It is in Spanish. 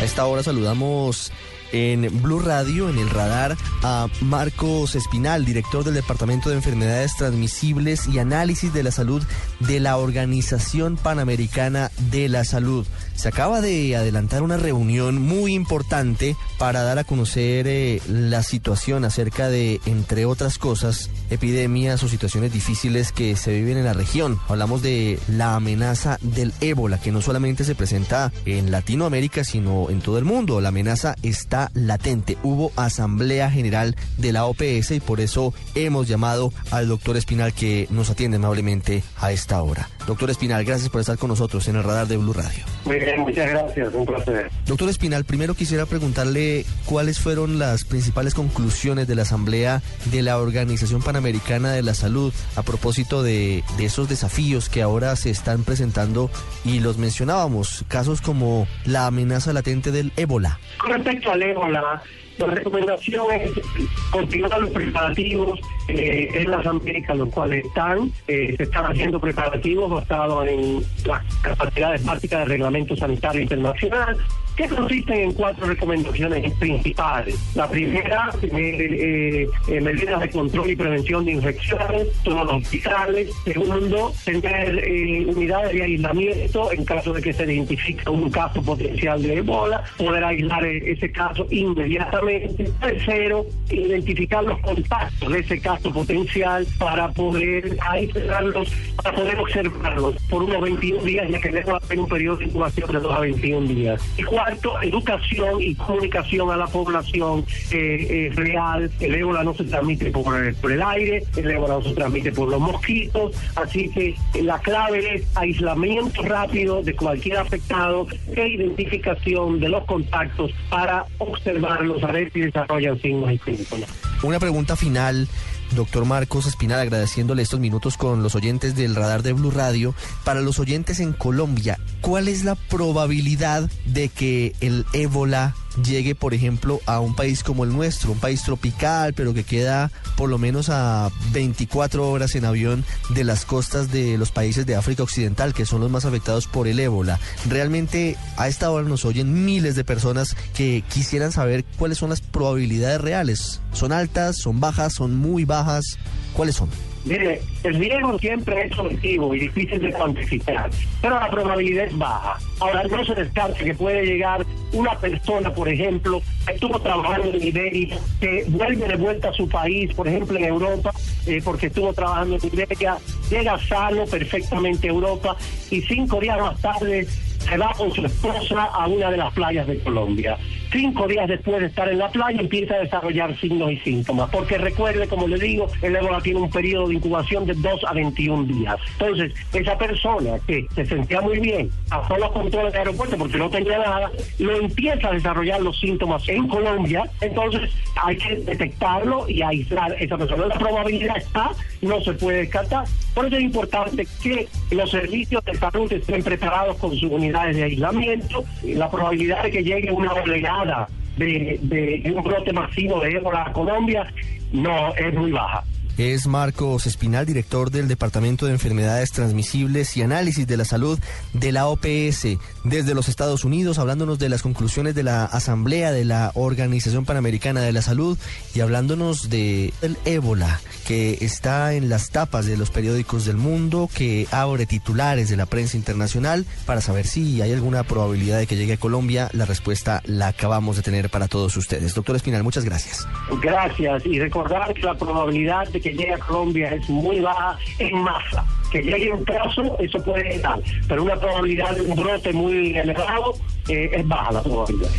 A esta hora saludamos en Blue Radio, en el radar, a Marcos Espinal, director del Departamento de Enfermedades Transmisibles y Análisis de la Salud de la Organización Panamericana de la Salud. Se acaba de adelantar una reunión muy importante para dar a conocer eh, la situación acerca de, entre otras cosas, epidemias o situaciones difíciles que se viven en la región. Hablamos de la amenaza del ébola, que no solamente se presenta en Latinoamérica, sino en todo el mundo. La amenaza está latente. Hubo asamblea general de la OPS y por eso hemos llamado al doctor Espinal que nos atiende amablemente a esta hora. Doctor Espinal, gracias por estar con nosotros en el radar de Blue Radio. Muy bien, muchas gracias, un placer. Doctor Espinal, primero quisiera preguntarle cuáles fueron las principales conclusiones de la asamblea de la Organización Panamericana de la Salud a propósito de, de esos desafíos que ahora se están presentando y los mencionábamos, casos como la amenaza latente del ébola. Con respecto al ébola, la recomendación es continuar los preparativos eh, en las Américas, los cuales están, eh, se están haciendo preparativos basados en las capacidades básicas del Reglamento Sanitario Internacional, que consisten en cuatro recomendaciones principales. La primera, eh, eh, medidas de control y prevención de infecciones, todos los hospitales. Segundo, tener eh, unidades de aislamiento en caso de que se identifique un caso potencial de ebola, poder aislar ese caso inmediatamente. Tercero, identificar los contactos de ese caso potencial para poder aislarlos, para poder observarlos por unos 21 días, ya que debe haber un periodo de incubación de 2 a 21 días. Y cuarto, educación y comunicación a la población eh, eh, real. El ébola no se transmite por el, aire, el ébola no se transmite por los mosquitos, así que la clave es aislamiento rápido de cualquier afectado e identificación de los contactos para observarlos, a ver si desarrollan signos y síntomas. Una pregunta final. Doctor Marcos Espinal, agradeciéndole estos minutos con los oyentes del radar de Blue Radio. Para los oyentes en Colombia, ¿cuál es la probabilidad de que el ébola llegue, por ejemplo, a un país como el nuestro, un país tropical, pero que queda por lo menos a 24 horas en avión de las costas de los países de África Occidental, que son los más afectados por el ébola. Realmente a esta hora nos oyen miles de personas que quisieran saber cuáles son las probabilidades reales. ¿Son altas, son bajas, son muy bajas? ¿Cuáles son? Mire, el riesgo siempre es objetivo y difícil de cuantificar, pero la probabilidad es baja. Ahora, no se descarta que puede llegar una persona, por ejemplo, que estuvo trabajando en Iberia, que vuelve de vuelta a su país, por ejemplo, en Europa, eh, porque estuvo trabajando en Iberia, llega sano perfectamente a Europa y cinco días más tarde se va con su esposa a una de las playas de Colombia. Cinco días después de estar en la playa empieza a desarrollar signos y síntomas, porque recuerde, como le digo, el ébola tiene un periodo de incubación de 2 a 21 días. Entonces, esa persona que se sentía muy bien, pasó los controles de aeropuerto porque no tenía nada, lo empieza a desarrollar los síntomas en Colombia, entonces hay que detectarlo y aislar a esa persona. La probabilidad está, no se puede descartar. Por eso es importante que los servicios de salud estén preparados con sus de aislamiento. La probabilidad de que llegue una oleada de, de un brote masivo de ébola a Colombia no es muy baja es Marcos Espinal, director del Departamento de Enfermedades Transmisibles y Análisis de la Salud de la OPS desde los Estados Unidos, hablándonos de las conclusiones de la Asamblea de la Organización Panamericana de la Salud y hablándonos de el ébola que está en las tapas de los periódicos del mundo, que abre titulares de la prensa internacional para saber si hay alguna probabilidad de que llegue a Colombia. La respuesta la acabamos de tener para todos ustedes. Doctor Espinal, muchas gracias. Gracias y recordar que la probabilidad de que llegue a Colombia es muy baja en masa. Que llegue un caso, eso puede dar, pero una probabilidad de un brote muy elevado eh, es baja la probabilidad.